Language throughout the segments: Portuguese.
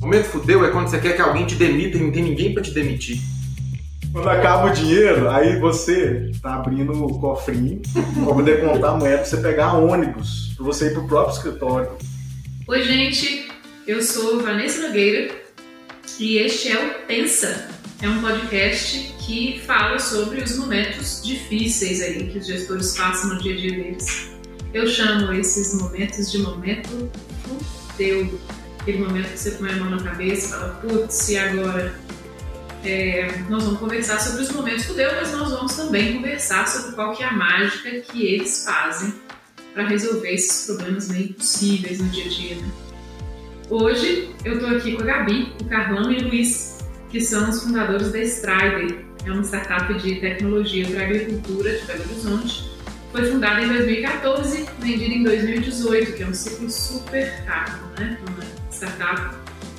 Momento fudeu é quando você quer que alguém te demita e não tem ninguém pra te demitir. Quando acaba o dinheiro, aí você tá abrindo o cofrinho pra poder contar a moeda pra você pegar ônibus, pra você ir pro próprio escritório. Oi, gente. Eu sou Vanessa Nogueira e este é o Pensa. É um podcast que fala sobre os momentos difíceis aí que os gestores passam no dia a dia deles. Eu chamo esses momentos de momento fudeu. Aquele momento que você põe a mão na cabeça e fala, putz, e agora? É, nós vamos conversar sobre os momentos fudeu, mas nós vamos também conversar sobre qual que é a mágica que eles fazem para resolver esses problemas meio impossíveis no dia a dia. Né? Hoje eu estou aqui com a Gabi, o Carlão e o Luiz, que são os fundadores da Strider. É uma startup de tecnologia para agricultura de Belo Horizonte. Foi fundada em 2014, vendida em 2018, que é um ciclo super rápido, né? Uma startup.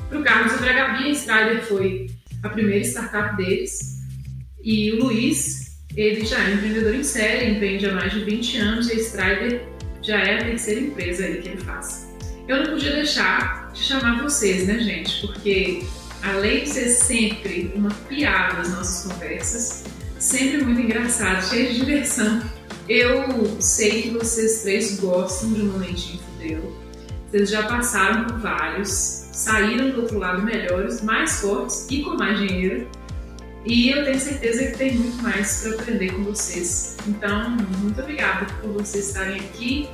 Para o Carlos para a Gabi, a Strider foi a primeira startup deles. E o Luiz, ele já é empreendedor em série, empreende há mais de 20 anos e a Strider já é a terceira empresa aí que ele faz. Eu não podia deixar de chamar vocês, né, gente? Porque além de ser sempre uma piada nas nossas conversas, sempre muito engraçado, cheio de diversão. Eu sei que vocês três gostam de um momentinho fudeu. Vocês já passaram por vários, saíram do outro lado melhores, mais fortes e com mais dinheiro. E eu tenho certeza que tem muito mais para aprender com vocês. Então, muito obrigada por vocês estarem aqui.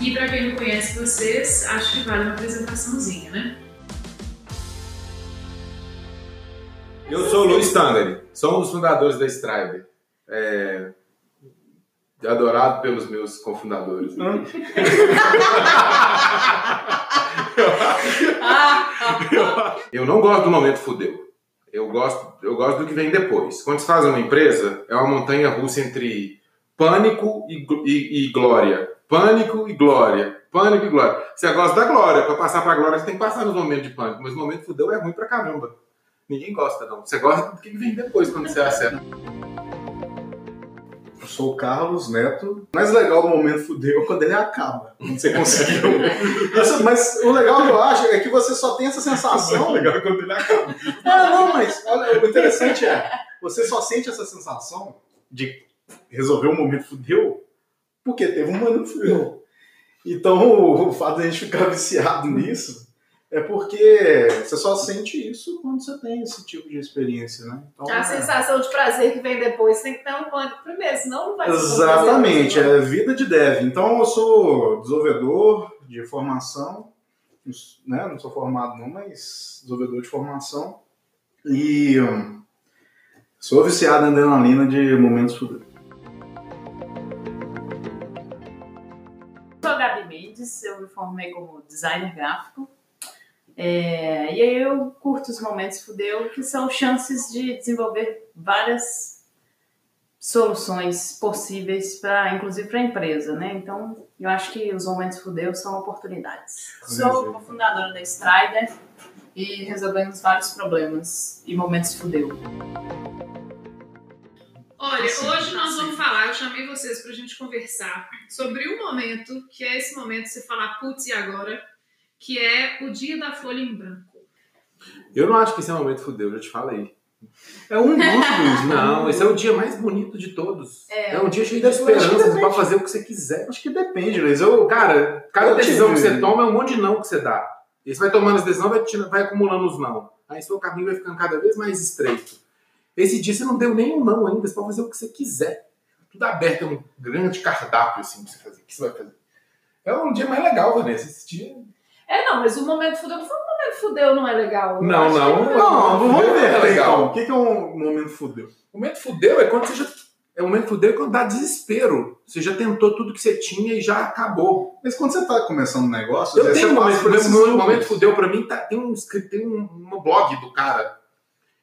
E para quem não conhece vocês, acho que vale uma apresentaçãozinha, né? Eu sou o Luiz Tangari, sou um dos fundadores da Strider. É... Adorado pelos meus cofundadores. Hum. Eu não gosto do momento fudeu. Eu gosto, eu gosto do que vem depois. Quando se faz uma empresa, é uma montanha russa entre pânico e, e, e glória. Pânico e glória. Pânico e glória. Você gosta da glória. Para passar para a glória, você tem que passar nos momentos de pânico. Mas o momento fudeu é ruim pra caramba. Ninguém gosta, não. Você gosta do que vem depois, quando você acerta. Eu sou o Carlos Neto. O mais legal do momento fudeu é quando ele acaba. Quando você conseguiu. Isso, mas o legal que eu acho é que você só tem essa sensação. O legal é quando ele acaba. Ah, não, mas olha, o interessante é, você só sente essa sensação de resolver um momento fudeu porque teve um momento fudeu. Então, o, o fato de a gente ficar viciado nisso é porque você só sente isso quando você tem esse tipo de experiência, né? Então, A sensação de prazer que vem depois tem que ter um pânico primeiro, senão não vai ser Exatamente, é vida de dev. Então eu sou desenvolvedor de formação, né? não sou formado não, mas desenvolvedor de formação. E hum, sou viciado em adrenalina de momentos futuros. Sou a Gabi Mendes, eu me formei como designer gráfico. É, e aí eu curto os momentos fudeu, que são chances de desenvolver várias soluções possíveis para, inclusive para a empresa, né? Então, eu acho que os momentos fudeu são oportunidades. Sou cofundadora da Strider e resolvemos vários problemas e momentos fudeu. Olha, Assim, hoje nós assim. vamos falar, eu chamei vocês pra gente conversar sobre um momento, que é esse momento de você falar, putz, e agora? Que é o dia da folha em branco. Eu não acho que esse é o momento fudeu, eu já te falei. É um dos. Não, esse é o dia mais bonito de todos. É. É, um dia cheio de Eu acho que esperança, você depende. pode fazer o que você quiser. Acho que depende, Luiz. Eu, Cara, cada Eu decisão que você toma é um monte de não que você dá. E você vai tomando as decisões, vai, vai acumulando os não. Aí seu caminho vai ficando cada vez mais estreito. Esse dia você não deu nenhum não ainda, você pode fazer o que você quiser. Tudo aberto, é um grande cardápio assim pra você fazer. O que você vai fazer? É um dia mais legal, Vanessa. Esse dia. É, não, mas o momento fudeu não foi um momento fudeu, não é legal. Não, não. que Não, vamos Fudeu ver. é legal. Então, o que que é um momento fudeu? O momento fudeu é quando você já. É o momento fudeu é quando dá desespero. Você já tentou tudo que você tinha e já acabou. Mas quando você está começando um negócio, Eu tenho um momento por fudeu. momento fudeu pra mim tá, tem um tem um, um blog do cara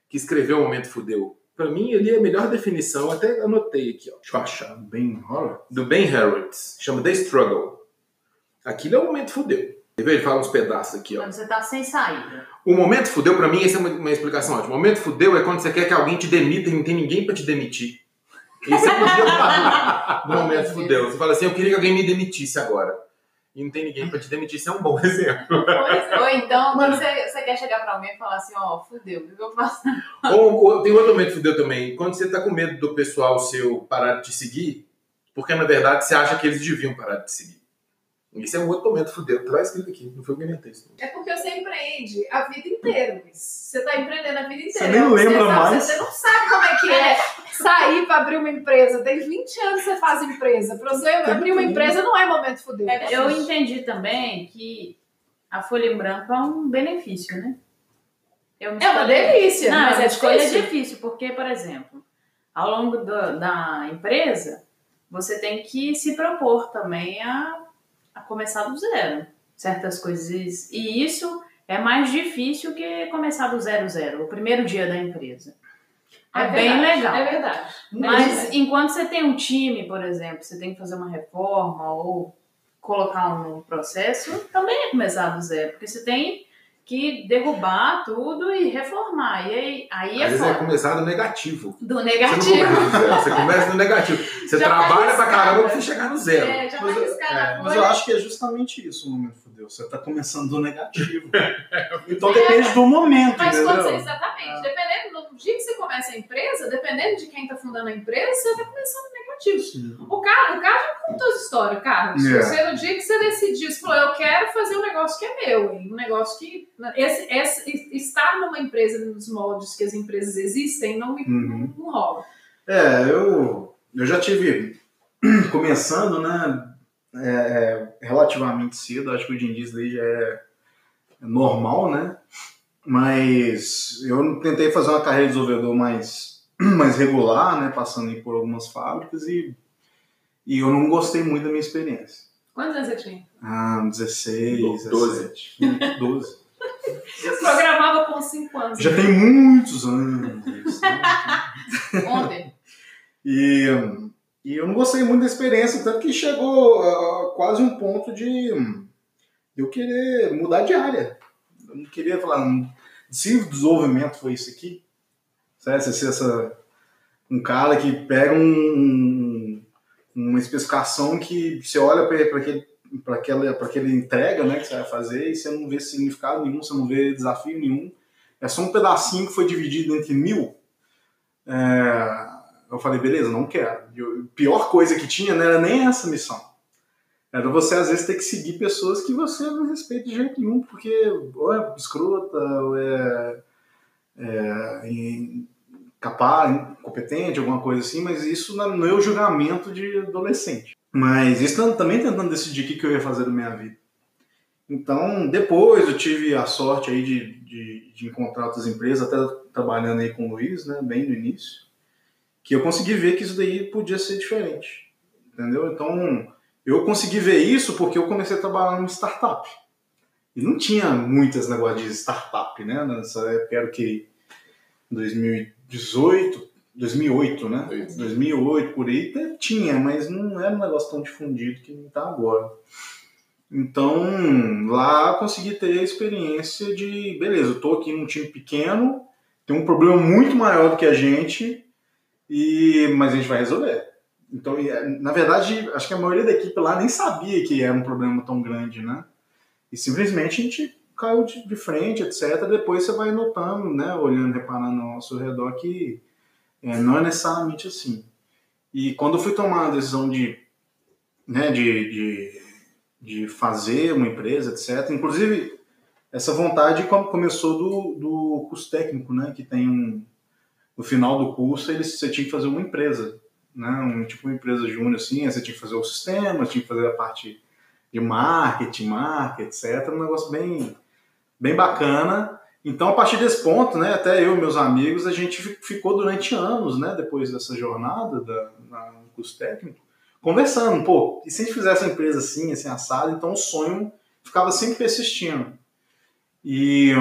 que escreveu o momento fudeu. Pra mim, ele é a melhor definição. Eu até anotei aqui, ó. Deixa eu achar. Bem, olha. Do Ben Harrods. Chama The Struggle. Aquilo é o momento fudeu. Quer ver? Ele fala uns pedaços aqui, ó. Quando você tá sem saída. O momento fudeu, pra mim, essa é uma, uma explicação ótima. O momento fudeu é quando você quer que alguém te demita e não tem ninguém pra te demitir. Esse é o dia do momento fudeu. Você fala assim, eu queria que alguém me demitisse agora. e não tem ninguém pra te demitir, isso é um bom exemplo. Ou então, quando você, você quer chegar pra alguém e falar assim, ó, fudeu, o que eu faço? Ou, ou tem outro momento fudeu também, quando você tá com medo do pessoal seu parar de te seguir, porque na verdade você acha que eles deviam parar de te seguir. Isso é um outro momento fudeu. Tá escrito aqui, não foi o que eu inventei isso. É porque você empreende a vida inteira, Luiz. Você tá empreendendo a vida inteira. Você nem lembra sabe- mais. Você não sabe como é que é sair pra abrir uma empresa. Tem 20 anos que você faz empresa. Pra você abrir uma empresa não é momento fudeu. Eu entendi também que a folha em branco é um benefício, né? É uma escolhi- delícia, Não, mas a é escolha é difícil. difícil, porque, por exemplo, ao longo do- da empresa, você tem que se propor também a, a começar do zero. Certas coisas. E isso é mais difícil que começar do zero zero, o primeiro dia da empresa. É, bem verdade, legal. É verdade. Mas enquanto você tem um time, por exemplo, você tem que fazer uma reforma ou colocar um novo processo, também é começar do zero, porque você tem que derrubar tudo e reformar. E aí, aí é Às é foda. começar do negativo. Do Você, negativo. não começa do zero, você começa no negativo. Você Já tá trabalha pra caramba pra você chegar no zero. É, já Mas tá É, mas eu acho que é justamente isso o momento fudeu. Você tá começando do negativo. então depende do momento, Mas você, entendeu? exatamente, dependendo do dia que você começa a empresa, dependendo de quem tá fundando a empresa, você tá começando negativo. Sim. O Carlos, o Carlos já contou essa história, Carlos. É. Você, no dia que você decidiu, você falou, eu quero fazer um negócio que é meu, hein? um negócio que. Esse, esse, estar numa empresa nos moldes que as empresas existem não, me, Uhum. não, não rola. É, eu, eu já tive começando, né, é, é, relativamente cedo, acho que hoje em dia isso daí já é normal, né? Mas eu tentei fazer uma carreira de desenvolvedor mais, mais regular, né, passando aí por algumas fábricas e, e eu não gostei muito da minha experiência. Quantos anos você tinha? Ah, 16, Doze. 17, 12. Eu programava com 5 anos. Já tem muitos anos isso, né? Ontem. E, e eu não gostei muito da experiência, tanto que chegou a quase um ponto de eu querer mudar de área. Eu não queria falar, "Hum, se o desenvolvimento foi isso aqui, sabe? Se ser essa, um cara que pega um, uma especificação que você olha para aquele aquela entrega né, que você vai fazer e você não vê significado nenhum, você não vê desafio nenhum. É só um pedacinho que foi dividido entre mil. É, eu falei, beleza, não quero. Eu- pior coisa que tinha não era nem essa missão. Era você, às vezes, ter que seguir pessoas que você não respeita de jeito nenhum, porque ou é escrota, ou é, é capaz, incompetente, alguma coisa assim, mas isso no meu julgamento de adolescente. Mas isso tam- também tentando decidir o que eu ia fazer da minha vida. Então, depois eu tive a sorte aí de, de, de encontrar outras empresas, até trabalhando aí com o Luiz, né, bem no início, que eu consegui ver que isso daí podia ser diferente, entendeu? Então, eu consegui ver isso porque eu comecei a trabalhar numa startup. E não tinha muitas negócios de startup, né? Nessa época era o que? 2018, 2008, né? 2008, por aí tinha, mas não era um negócio tão difundido que não está agora. Então, lá eu consegui ter a experiência de, beleza, eu tô aqui num time pequeno, tem um problema muito maior do que a gente, e mas a gente vai resolver. Então, na verdade, acho que a maioria da equipe lá nem sabia que era um problema tão grande, né? E simplesmente a gente caiu de, de frente, etc. Depois você vai notando, né, olhando, reparando ao seu redor que é, não é necessariamente assim. E quando eu fui tomar a decisão de, né, de, de, de fazer uma empresa, etc. Inclusive, essa vontade com- começou do, do curso técnico, né, que tem um... No final do curso, eles, você tinha que fazer uma empresa, né, um, tipo uma empresa júnior, assim, você tinha que fazer o sistema, tinha que fazer a parte de marketing, marca, etc. Um negócio bem, bem bacana. Então, a partir desse ponto, né, até eu e meus amigos, a gente fi- ficou durante anos, né, depois dessa jornada da, na, no curso técnico, conversando, pô, e se a gente fizesse uma empresa assim, assim, assado, então o sonho ficava sempre persistindo. E,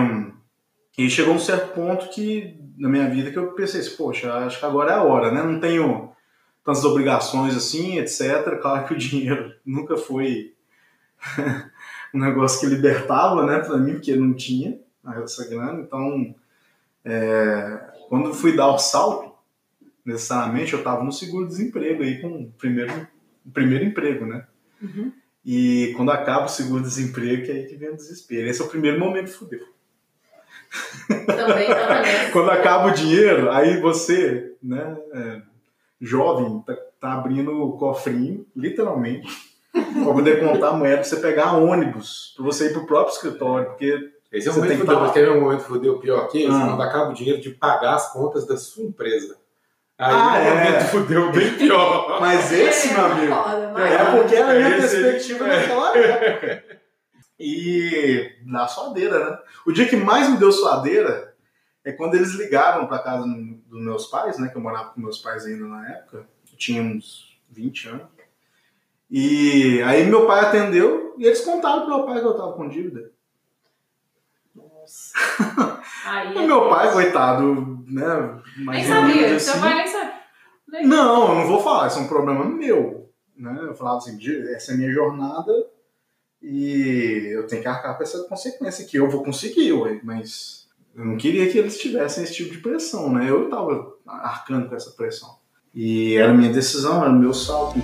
e chegou um certo ponto que, na minha vida, que eu pensei assim, poxa, acho que agora é a hora, né, não tenho tantas obrigações assim, etc. Claro que o dinheiro nunca foi um negócio que libertava, né, para mim, porque não tinha essa grana. Então, é, quando fui dar o salto, necessariamente eu estava no seguro-desemprego aí com o primeiro, o primeiro emprego, né? Uhum. E quando acaba o seguro-desemprego, que é aí que vem o desespero. Esse é o primeiro momento fudeu. Também tava nessa. Quando acaba o dinheiro, aí você, né, é, jovem, tá, tá abrindo o cofrinho, literalmente, pra poder contar a moeda pra você pegar ônibus, pra você ir pro próprio escritório, porque Esse é um Você momento fudeu, mas quer ver um momento fudeu pior que esse? Ah. Quando acaba o dinheiro de pagar as contas da sua empresa. Aí Ah, é um é. momento fudeu bem pior. Mas esse, meu amigo, mas- é porque é a minha Esse- perspectiva é. naquela época. E na suadeira, né? O dia que mais me deu suadeira é quando eles ligaram pra casa dos meus pais, né? Que eu morava com meus pais ainda na época. Eu tinha uns 20 anos. E aí meu pai atendeu e eles contaram pro meu pai que eu tava com dívida. Aí E é meu pai, coitado, né? Nem sabia, humilde seu assim. pai nem sabia. Não, eu não vou falar, isso é um problema meu. Né? Eu falava assim, "De- essa é a minha jornada e eu tenho que arcar com essa consequência que eu vou conseguir, ué, mas eu não queria que eles tivessem esse tipo de pressão, né? Eu estava arcando com essa pressão. E era minha decisão, era meu salto.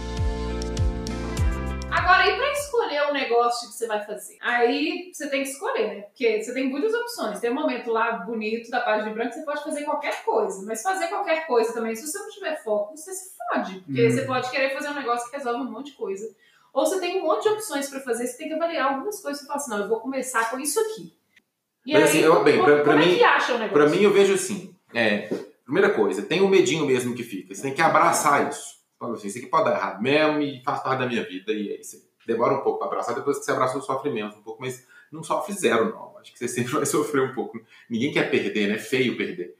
Negócio que você vai fazer? Aí você tem que escolher, né? Porque você tem muitas opções. Tem um momento lá bonito da página de branco que você pode fazer qualquer coisa. Mas fazer qualquer coisa também, se você não tiver foco, você se fode. Porque Hum. você pode querer fazer um negócio que resolve um monte de coisa. Ou você tem um monte de opções pra fazer, você tem que avaliar algumas coisas e falar assim, não, eu vou começar com isso aqui. E Mas aí, assim, eu- bem, como, pra- pra como mim- é que acha o negócio? Pra mim, eu vejo assim. É, primeira coisa, tem o medinho mesmo que fica. Você tem que abraçar isso. Fala assim, isso aqui pode dar errado mesmo e faz parte da minha vida. E aí você demora um pouco pra abraçar, depois que você abraçou, sofre menos um pouco, mas não sofre zero, não. Acho que você sempre vai sofrer um pouco. Ninguém quer perder, né? É feio perder.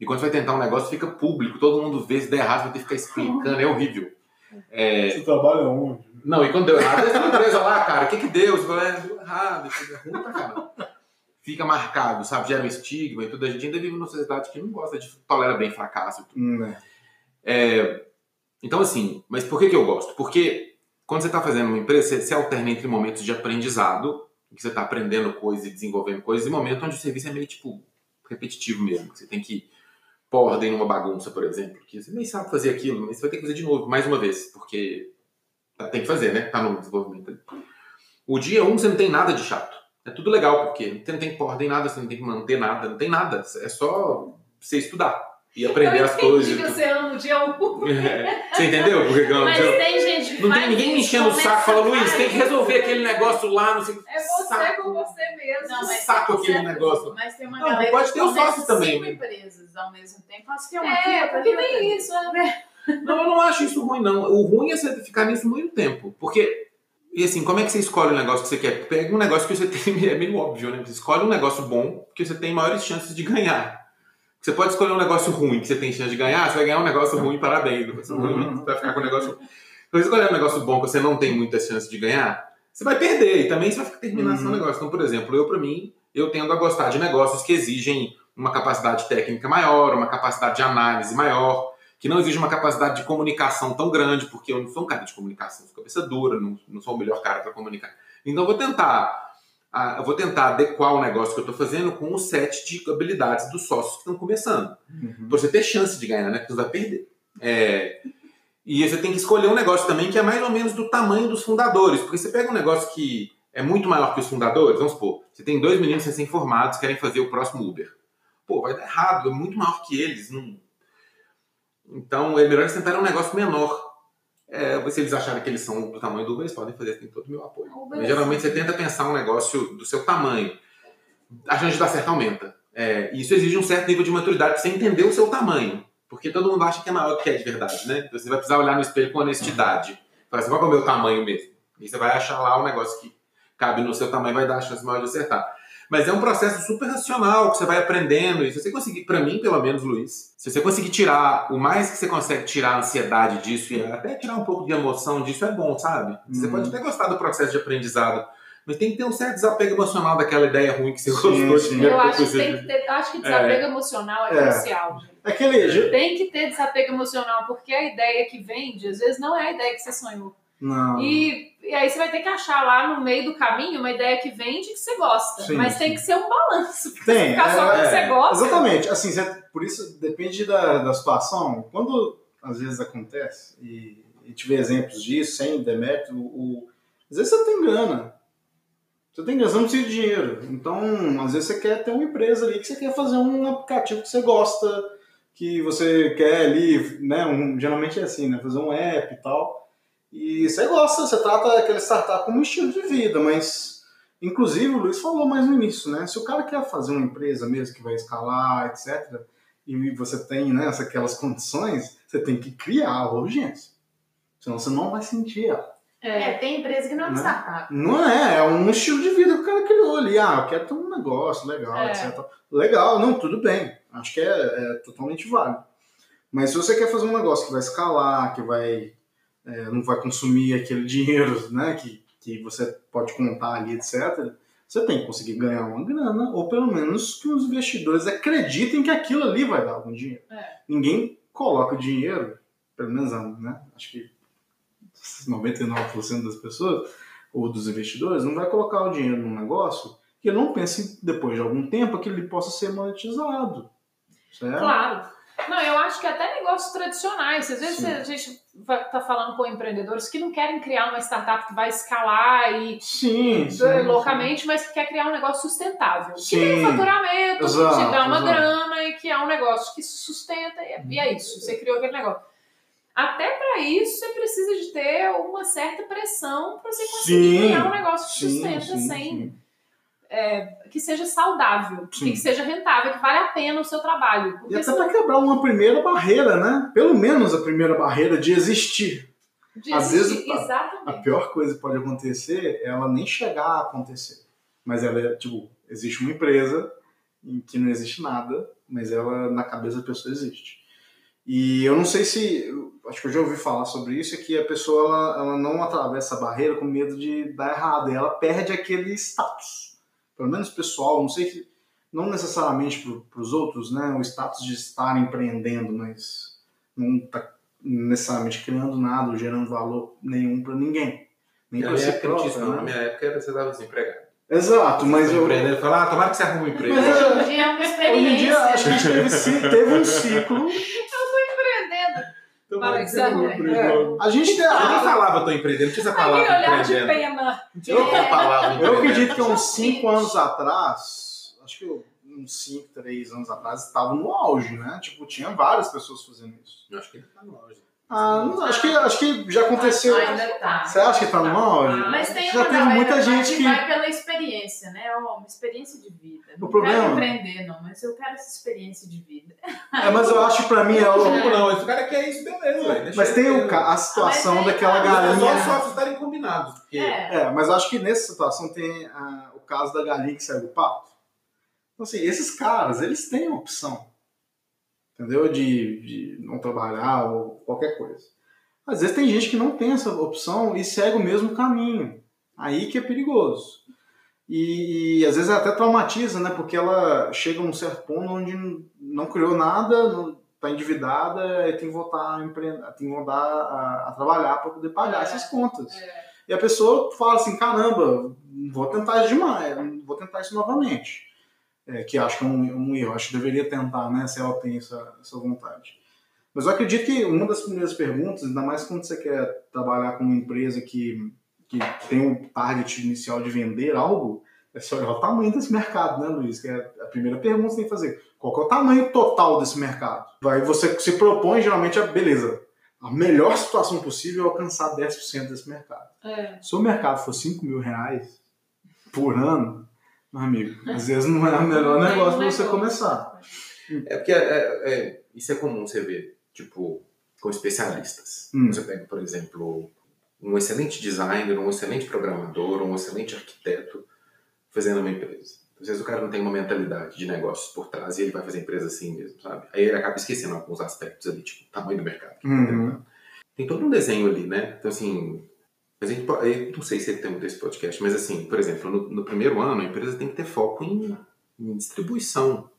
E quando você vai tentar um negócio, fica público, todo mundo vê, se der errado, vai ter que ficar explicando, é horrível. É, Você trabalha onde? não, e quando deu errado, essa empresa lá, cara, o que que deu? Você fala, é, deu errado, é ruim pra caramba. Fica marcado, sabe? Gera um estigma e tudo. A gente ainda vive numa sociedade que não gosta de tolera bem fracasso. e tudo. Hum, né? É, então, assim, mas por que, que eu gosto? Porque quando você está fazendo uma empresa, você, você alterna entre momentos de aprendizado, que você está aprendendo coisas e desenvolvendo coisas, e momentos onde o serviço é meio, tipo, repetitivo mesmo. que Você tem que pôr ordem numa bagunça, por exemplo, que você nem sabe fazer aquilo, mas você vai ter que fazer de novo, mais uma vez, porque tá- tem que fazer, né? Tá no desenvolvimento. O dia 1 um, você não tem nada de chato. É tudo legal, porque você não tem que pôr ordem em nada, você não tem que manter nada, não tem nada. É só você estudar e aprender eu as coisas. e que tudo. você ama o dia 1. É. Você entendeu? Porque que eu- Mas eu- tem gente que não tem ninguém me enchendo o saco falando, a Luiz, tem que resolver aquele negócio lá, não sei. É você Saco. com você mesmo. Não, mas Saco aquele negócio. Mas tem uma Não, galera pode ter os sócios também, cinco né? empresas ao mesmo tempo. Faz que é uma É, aqui, porque isso, né? Não, eu não acho isso ruim, não. O ruim é você ficar nisso muito tempo. Porque, e assim, como é que você escolhe o negócio que você quer? Pega um negócio que você tem, é meio óbvio, né? Você escolhe um negócio bom que você tem maiores chances de ganhar. Você pode escolher um negócio ruim que você tem chance de ganhar, você vai ganhar um negócio ruim, parabéns. Você Uhum. vai ficar com um negócio ruim. Se você escolher um negócio bom que você não tem muita chance de ganhar, você vai perder e também você vai ficar terminando seu Uhum. negócio. Então, por exemplo, eu, pra mim, eu tendo a gostar de negócios que exigem uma capacidade técnica maior, uma capacidade de análise maior, que não exige uma capacidade de comunicação tão grande, porque eu não sou um cara de comunicação, sou cabeça dura, não, não sou o melhor cara para comunicar. Então, eu vou tentar eu vou tentar adequar o negócio que eu estou fazendo com o set de habilidades dos sócios que estão começando. Uhum. Pra você ter chance de ganhar, né? Porque você vai perder. É, e você tem que escolher um negócio também que é mais ou menos do tamanho dos fundadores. Porque você pega um negócio que é muito maior que os fundadores, vamos supor, você tem dois meninos recém-formados que querem fazer o próximo Uber. Pô, vai dar errado, é muito maior que eles. Não... Então é melhor eles tentarem um negócio menor. É, se eles acharem que eles são do tamanho do Uber, eles podem fazer, tem todo o meu apoio. Mas, geralmente você tenta pensar um negócio do seu tamanho. A chance de dar certo aumenta. É, e isso exige um certo nível de maturidade pra você entender o seu tamanho. Porque todo mundo acha que é maior do que é de verdade, né? Então você vai precisar olhar no espelho com honestidade. Falar assim, qual é o meu tamanho mesmo? E você vai achar lá um negócio que cabe no seu tamanho vai dar a chance maior de acertar. Mas é um processo super racional que você vai aprendendo. E se você conseguir, pra mim, pelo menos, Luiz, se você conseguir tirar o mais que você consegue tirar a ansiedade disso e até tirar um pouco de emoção disso, é bom, sabe? Você Uhum. pode até gostar do processo de aprendizado, mas tem que ter um certo desapego emocional daquela ideia ruim que você gostou sim. de ver. Eu acho que você- tem que ter. Acho que desapego emocional é, É. crucial. gente. Aquele. Tem que ter desapego emocional, porque a ideia que vende, às vezes, não é a ideia que você sonhou. Não. E, e aí você vai ter que achar lá no meio do caminho uma ideia que vende e que você gosta. Sim, Mas tem sim. que ser um balanço. Tem, ficar só com o que é, você gosta. Exatamente. Assim, você- por isso depende da, da situação. Quando às vezes acontece, e, e tive exemplos disso, sem demérito, o, Às vezes você tem grana. Você tem grana, você não precisa de dinheiro. Então, às vezes você quer ter uma empresa ali que você quer fazer um aplicativo que você gosta, que você quer ali, né? Um, geralmente é assim, né? Fazer um app e tal. E você gosta, você trata aquele startup como um estilo de vida, mas inclusive o Luiz falou mais no início, né? Se o cara quer fazer uma empresa mesmo que vai escalar, etc., e você tem né, aquelas condições, você tem que criar a urgência. Senão você não vai sentir ela. É, tem empresa que não é uma Né? startup. Não é, é um estilo de vida que o cara criou ali. Ah, eu quero ter um negócio legal, É. etc. Legal, não, tudo bem. Acho que é, é totalmente válido. Mas se você quer fazer um negócio que vai escalar, que vai é, não vai consumir aquele dinheiro né, que, que você pode contar ali, etc., você tem que conseguir ganhar uma grana, ou pelo menos que os investidores acreditem que aquilo ali vai dar algum dinheiro. É. Ninguém coloca o dinheiro, pelo menos né, acho que 99% das pessoas, ou dos investidores, não vai colocar o dinheiro num negócio que não pense, depois de algum tempo, que ele possa ser monetizado. Certo? Claro. Não, eu acho que até negócios tradicionais. Às vezes Sim. a gente está falando com empreendedores que não querem criar uma startup que vai escalar e Sim, sim, loucamente, mas que quer criar um negócio sustentável. Que tem faturamento, Exato, que te dá uma exato. grana e que é um negócio que se sustenta e é, é isso. Você criou aquele negócio. Até para isso você precisa de ter uma certa pressão para você conseguir criar um negócio que sustenta sim, sem sim. que seja saudável, que seja rentável, que vale a pena o seu trabalho. E até senão para quebrar uma primeira barreira, né? Pelo menos a primeira barreira de existir. de às existir- vezes, a- A pior coisa que pode acontecer é ela nem chegar a acontecer. Mas ela é, tipo, existe uma empresa em que não existe nada, mas ela na cabeça da pessoa existe. E eu não sei se. Acho que eu já ouvi falar sobre isso, é que a pessoa ela, ela não atravessa a barreira com medo de dar errado, e ela perde aquele status. Pelo menos pessoal, não sei se. Não necessariamente para os outros, né? O status de estar empreendendo, mas não está necessariamente criando nada, gerando valor nenhum para ninguém. Nem Na minha si época próprio, não. Na né? minha época era você estava desempregado. Exato, mas eu, Empreendendo, falar, ah, tomara que você arrume um emprego. Mas Hoje eu- em dia é uma hoje experiência. em dia acho que a gente teve, teve um ciclo. Empreendendo. Tomara que você Alexandre, arrume um emprego. A gente tem Eu nem a, falava tô empreendendo, não tinha essa palavra olhar de empreendendo. pena. Outra palavra Eu acredito que há uns 5 anos atrás, acho que uns 5, 3 anos atrás, estava no auge, né? Tipo, tinha várias pessoas fazendo isso. Eu acho que ele tá no auge. Ah, não, acho, que, acho que já aconteceu. Ainda tá. Você acha que tá no auge? Mas tem Já teve muita gente que- vai pela experiência, né? Ó, Uma experiência de vida. Não problema- quero empreender, não, mas eu quero essa experiência de vida. É, mas eu acho que pra mim é o. Não, não, esse cara quer isso, beleza. Mas tem o, a situação aí daquela tá. Só os galinha. sócios estarem combinados. Porque É. É, mas eu acho que nessa situação tem ah, o caso da galinha que saiu do pato. Então, assim, esses caras, eles têm a opção, entendeu? De, de não trabalhar ou qualquer coisa. Às vezes tem gente que não tem essa opção e segue o mesmo caminho. Aí que é perigoso. E, e às vezes até traumatiza, né? Porque ela chega a um certo ponto onde não- criou nada, não está endividada e tem que voltar a, empre... tem que voltar a, a trabalhar para poder pagar É. essas contas. E a pessoa fala assim, caramba, vou tentar demais, vou tentar isso novamente. É, que acho que é um, um erro, acho que deveria tentar, né, se ela tem essa, essa vontade. Mas eu acredito que uma das primeiras perguntas, ainda mais quando você quer trabalhar com uma empresa que, que tem o target inicial de vender algo, é você olhar o tamanho desse mercado, né, Luiz? Que é a primeira pergunta que você tem que fazer. Qual é o tamanho total desse mercado? Aí você se propõe, geralmente, a beleza. A melhor situação possível é alcançar 10% desse mercado. É. Se o mercado for 5 mil reais por ano, amigo, às vezes não é o melhor é negócio para você começar. É porque é, é- é- isso é comum você ver, tipo, com especialistas. Hum. Você pega, por exemplo, um excelente designer, um excelente programador, um excelente arquiteto fazendo uma empresa. Às vezes o cara não tem uma mentalidade de negócios por trás e ele vai fazer a empresa assim mesmo, sabe? Aí ele acaba esquecendo alguns aspectos ali, tipo, o tamanho do mercado. que tá Uhum. tentando. Tem todo um desenho ali, né? Então, assim, a gente pode, eu não sei se ele tem muito esse podcast, mas assim, por exemplo, no, no primeiro ano a empresa tem que ter foco em, em distribuição.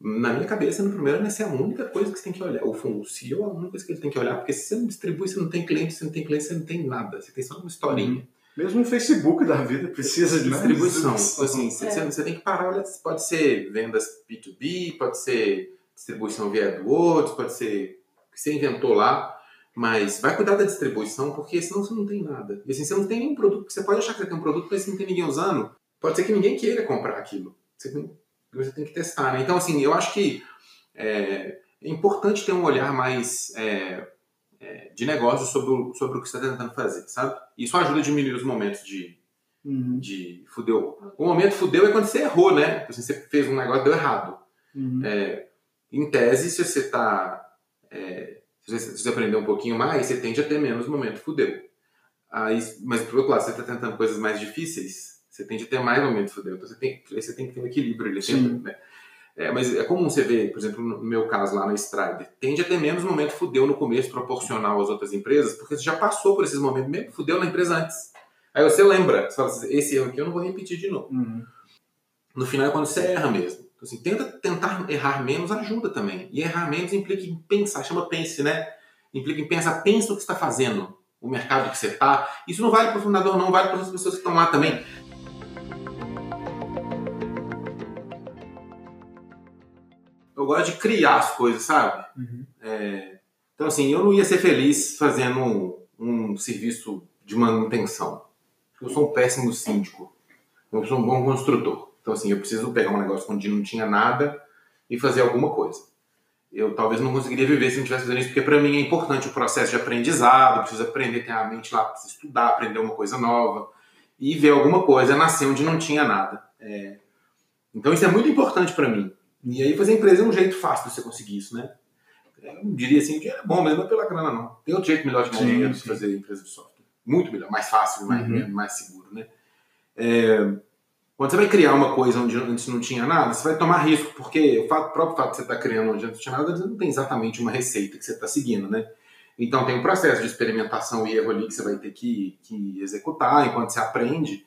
Na minha cabeça, no primeiro ano, essa é a única coisa que você tem que olhar. O fundo, o CEO é a única coisa que ele tem que olhar, porque se você não distribui, você não tem cliente, se não tem cliente, você não tem nada. Você tem só uma historinha. Mesmo o Facebook da vida precisa de Distribuição. Então, assim, você, É. você- você tem que parar, olha, pode ser vendas B2B, pode ser distribuição via AdWords, pode ser o que você inventou lá. Mas vai cuidar da distribuição, porque senão você não tem nada. E assim, você não tem nenhum produto. Você pode achar que você tem um produto, mas se não tem ninguém usando, pode ser que ninguém queira comprar aquilo. Você tem, você tem que testar, né? Então, assim, eu acho que é, é importante ter um olhar mais é, é, de negócio sobre o, sobre o que você está tentando fazer, sabe? Isso ajuda a diminuir os momentos de, Uhum. de fudeu. O momento fudeu é quando você errou, né? Assim, você fez um negócio deu errado. Uhum. É, em tese, se você tá. Se, você, aprender um pouquinho mais, você tende a ter menos momento fudeu. Aí, mas, por outro lado, você está tentando coisas mais difíceis, você tende a ter mais momento fudeu. Então, você tem, você tem que ter um equilíbrio ali. Sempre, né? É, mas é comum você ver, por exemplo, no meu caso lá na Strider, tende a ter menos momento fudeu no começo, proporcional às outras empresas, porque você já passou por esses momentos, mesmo fudeu na empresa antes. Aí você lembra, você fala assim, esse erro aqui eu não vou repetir de novo. Uhum. No final é quando você erra mesmo. Então, assim, tenta tentar errar menos ajuda também. E errar menos implica em pensar, chama pense, né? Implica em pensar, pensa o que você está fazendo, o mercado que você está. Isso não vale para o fundador, não vale para as pessoas que estão lá também. Eu gosto de criar as coisas, sabe? Uhum. É, então, assim, eu não ia ser feliz fazendo um, um serviço de manutenção. Eu sou um péssimo síndico. Eu sou um bom construtor. Então, assim, eu preciso pegar um negócio onde não tinha nada e fazer alguma coisa. Eu talvez não conseguiria viver se não estivesse fazendo isso, porque para mim é importante o processo de aprendizado, eu preciso aprender, ter a mente lá, preciso estudar, aprender uma coisa nova e ver alguma coisa nascer onde não tinha nada. É, Então, isso é muito importante para mim. E aí, fazer empresa é um jeito fácil de você conseguir isso, né? Eu não diria assim, que é bom, mas não é pela grana, não. Tem outro jeito melhor de ganhar dinheiro que fazer empresa de software. Muito melhor, mais fácil, mais, Uhum. mais seguro, né? É, quando você vai criar uma coisa onde antes não tinha nada, você vai tomar risco, porque o, fato- o próprio fato de você estar criando onde antes não tinha nada, você não tem exatamente uma receita que você está seguindo, né? Então tem um processo de experimentação e erro ali que você vai ter que, que executar enquanto você aprende.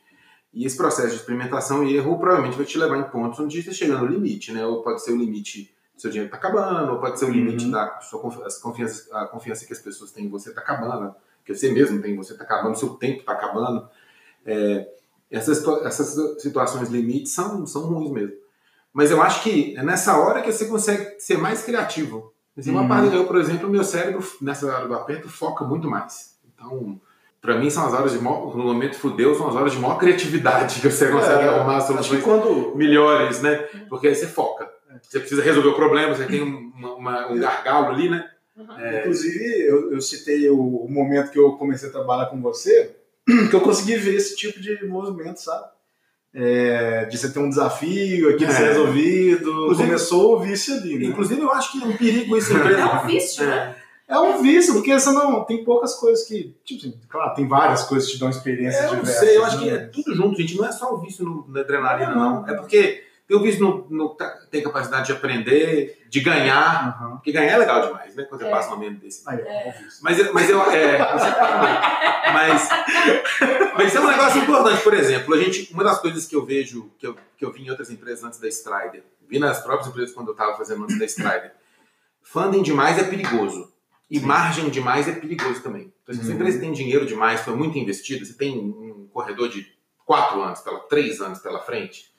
E esse processo de experimentação e erro provavelmente vai te levar em pontos onde você chega no limite, né? Ou pode ser o limite do seu dinheiro tá acabando, ou pode ser o limite Uhum. da sua confiança, a confiança que as pessoas têm em você tá acabando, que você mesmo tem em você tá acabando, seu tempo tá acabando. É, essas, essas situações limites são, são ruins mesmo. Mas eu acho que é nessa hora que você consegue ser mais criativo. Assim, uma Uhum. parte, eu, por exemplo, meu cérebro, nessa hora do aperto, foca muito mais. Então, para mim, são as horas de maior, no momento fudeu, são as horas de maior criatividade que você consegue É, arrumar soluções quando. melhores, né? Porque aí você foca. Você precisa resolver o problema, você tem um, uma- um gargalo ali, né? É, Inclusive, eu, eu citei o, o momento que eu comecei a trabalhar com você, que eu consegui ver esse tipo de movimento, sabe? É, de você ter um desafio, aquilo É. ser resolvido. Inclusive- Começou o vício ali, né? Inclusive, eu acho que é um perigo isso É um vício, né? É um vício, porque você não. Tem poucas coisas que. Tipo assim, claro, tem várias coisas que te dão experiências É, eu não diversas. sei, eu acho que né? é tudo junto, gente. Não é só o vício no, na adrenalina, Não. não. É porque tem o vício no, no tá- tem capacidade de aprender, de ganhar. Aham. Porque ganhar é legal demais, né? Quando você É. passa um momento desse. Aí, é. vício. Mas, eu- mas eu. É, mas, mas isso é um negócio importante. Por exemplo, a gente, uma das coisas que eu vejo, que eu, que eu vi em outras empresas antes da Strider, vi nas próprias empresas quando eu estava fazendo antes da Strider, funding demais é perigoso. E margem demais é perigoso também. Então, se a sua Uhum. empresa tem dinheiro demais, foi muito investido, você tem um corredor de quatro anos, pela, três anos pela frente,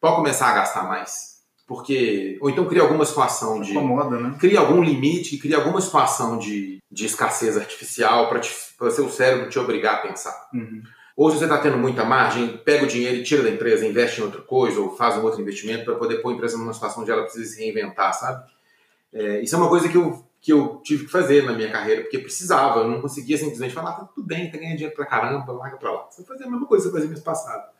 pode começar a gastar mais. Porque. Ou então cria alguma situação de Incomoda, né? cria algum limite, cria alguma situação de, de escassez artificial para o seu cérebro te obrigar a pensar. Uhum. Ou se você está tendo muita margem, pega o dinheiro e tira da empresa, investe em outra coisa, ou faz um outro investimento para poder pôr a empresa numa situação onde ela precisa se reinventar, sabe? É, isso é uma coisa que eu, que eu tive que fazer na minha carreira, porque precisava, eu não conseguia simplesmente falar, tá tudo bem, tá ganhando dinheiro pra caramba, larga pra lá. Você vai fazer a mesma coisa que você fazia mês passado.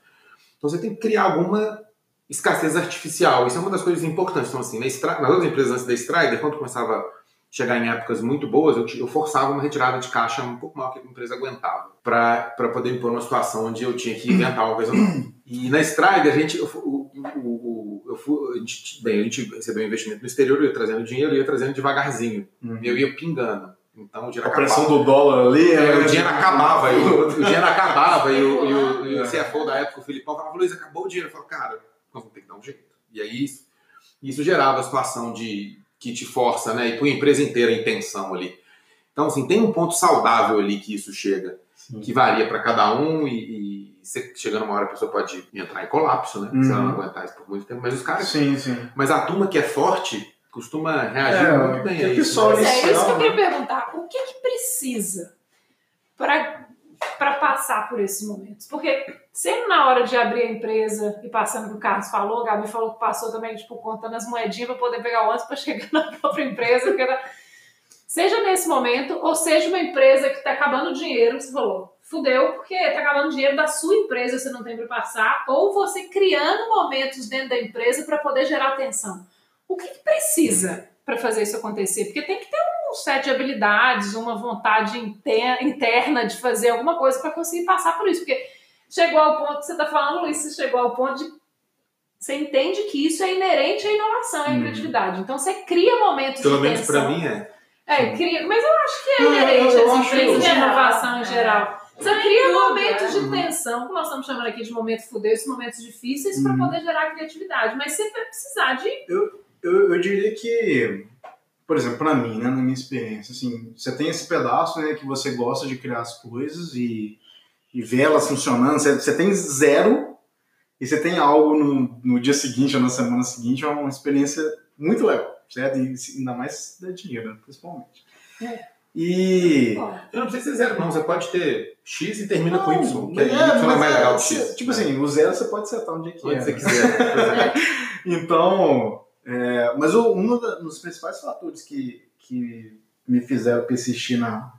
Então você tem que criar alguma escassez artificial. Isso é uma das coisas importantes. Então, assim, na Stra- nas outras empresas antes da Strider, quando começava a chegar em épocas muito boas, eu, eu forçava uma retirada de caixa um pouco maior que a empresa aguentava, para poder me pôr numa situação onde eu tinha que inventar uma coisa nova. E na Strider, a gente, eu, o, o, eu fu- a gente, bem, a gente recebeu um investimento no exterior, eu ia trazendo dinheiro, eu ia trazendo devagarzinho. Uhum. Eu ia pingando. Então, o dinheiro A pressão acabava. do dólar ali. É, o dinheiro acabava, e o, o dinheiro acabava, e o, e o, e o É. CFO da época, o Filipão, falava, Luiz, acabou o dinheiro. Eu falava, cara, nós vamos ter que dar um jeito. E aí isso, isso gerava a situação de que te força, né? E põe a empresa inteira em tensão ali. Então, assim, tem um ponto saudável ali que isso chega, Sim. que varia para cada um, e, e você- chegando uma hora a pessoa pode entrar em colapso, né? Se ela não Uhum. aguentar isso por muito tempo. Mas os caras. Sim, sim. Mas a turma que é forte costuma reagir É, muito bem que a isso. pessoal né? É isso que eu queria perguntar. O que que precisa para passar por esses momentos? Porque sempre na hora de abrir a empresa e passando o que o Carlos falou, a Gabi falou que passou também, tipo, contando as moedinhas para poder pegar o ônibus para chegar na própria empresa, seja nesse momento, ou seja uma empresa que está acabando o dinheiro, você falou, fudeu, porque está acabando o dinheiro da sua empresa, você não tem para passar, ou você criando momentos dentro da empresa para poder gerar atenção. O que, que precisa para fazer isso acontecer? Porque tem que ter um set de habilidades, uma vontade interna de fazer alguma coisa para conseguir passar por isso. Porque chegou ao ponto que você está falando, Luiz, você chegou ao ponto de. Você entende que isso é inerente à inovação, à hum. criatividade. Então você cria momentos Pelo de menos para mim é. É, cria, mas eu acho que é inerente às empresas de inovação em geral. Você cria momentos de tensão, que nós estamos chamando aqui de momento fudeu, esses momentos difíceis, para poder gerar criatividade. Mas você vai precisar de. Eu, eu, eu diria que, por exemplo, para mim, né, na minha experiência, assim, você tem esse pedaço né, que você gosta de criar as coisas e, e ver elas funcionando. Você, você tem zero e você tem algo no, no dia seguinte ou na semana seguinte, é uma experiência muito legal, certo? E ainda mais da dinheiro, né, principalmente. É. E. Eu não precisa ser zero, não. Você pode ter X e termina não, com Y. Que é, é, Y é mais legal que X. Tipo assim, o zero você pode setar onde é que onde é. você quiser. então. É, mas um dos principais fatores que, que me fizeram persistir na,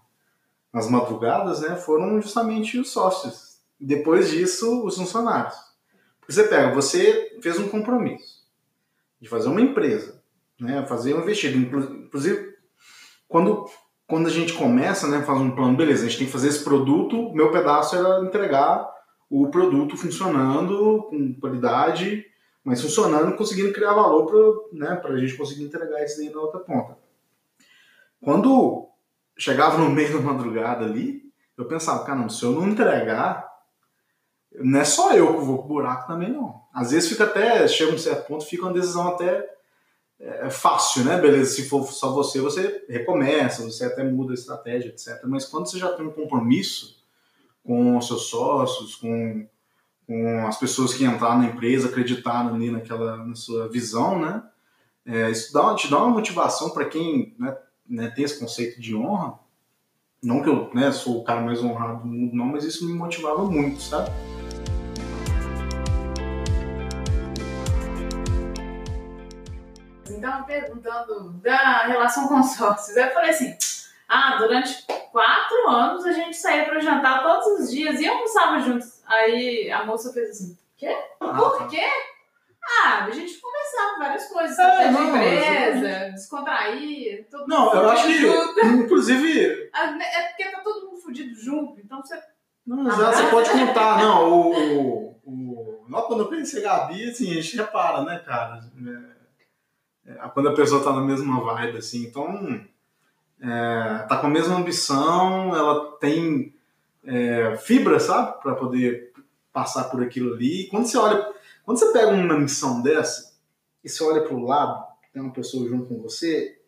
nas madrugadas né, foram justamente os sócios. Depois disso, os funcionários. Porque você pega, você fez um compromisso de fazer uma empresa, né, fazer um investido. Inclusive, quando quando a gente começa, né, faz um plano, beleza, a gente tem que fazer esse produto, meu pedaço era entregar o produto funcionando, com qualidade, mas funcionando, conseguindo criar valor para né, a gente conseguir entregar isso daí na outra ponta. Quando chegava no meio da madrugada ali, eu pensava, caramba, se eu não entregar, não é só eu que vou pro buraco também, não. Às vezes fica até, chega um certo ponto, fica uma decisão até é, é fácil, né? Beleza, se for só você, você recomeça, você até muda a estratégia, etc. Mas quando você já tem um compromisso com seus sócios, com, com as pessoas que entraram na empresa, acreditaram ali naquela na sua visão, né? É, isso dá, te dá uma motivação para quem né, né, tem esse conceito de honra. Não que eu né, sou o cara mais honrado do mundo, não, mas isso me motivava muito, sabe? estavam perguntando da relação com sócios. Eu falei assim: ah, durante quatro anos a gente saía para jantar todos os dias e almoçava juntos. Aí a moça fez assim: quê? Por quê? Ah, a gente conversava várias coisas, é, não, empresa, eu... descontrair, todo Não, eu acho que, junto. inclusive... Ah, né, é porque tá todo mundo fudido junto, então você... Não, já você pode contar, não, o... o, o... Quando eu pensei Gabi, assim, a gente repara, né, cara? É é, quando a pessoa está na mesma vibe, assim. Então, é, tá com a mesma ambição, ela tem é, fibra, sabe? Para poder passar por aquilo ali. E quando você olha, quando você pega uma missão dessa e você olha para o lado, tem uma pessoa junto com você,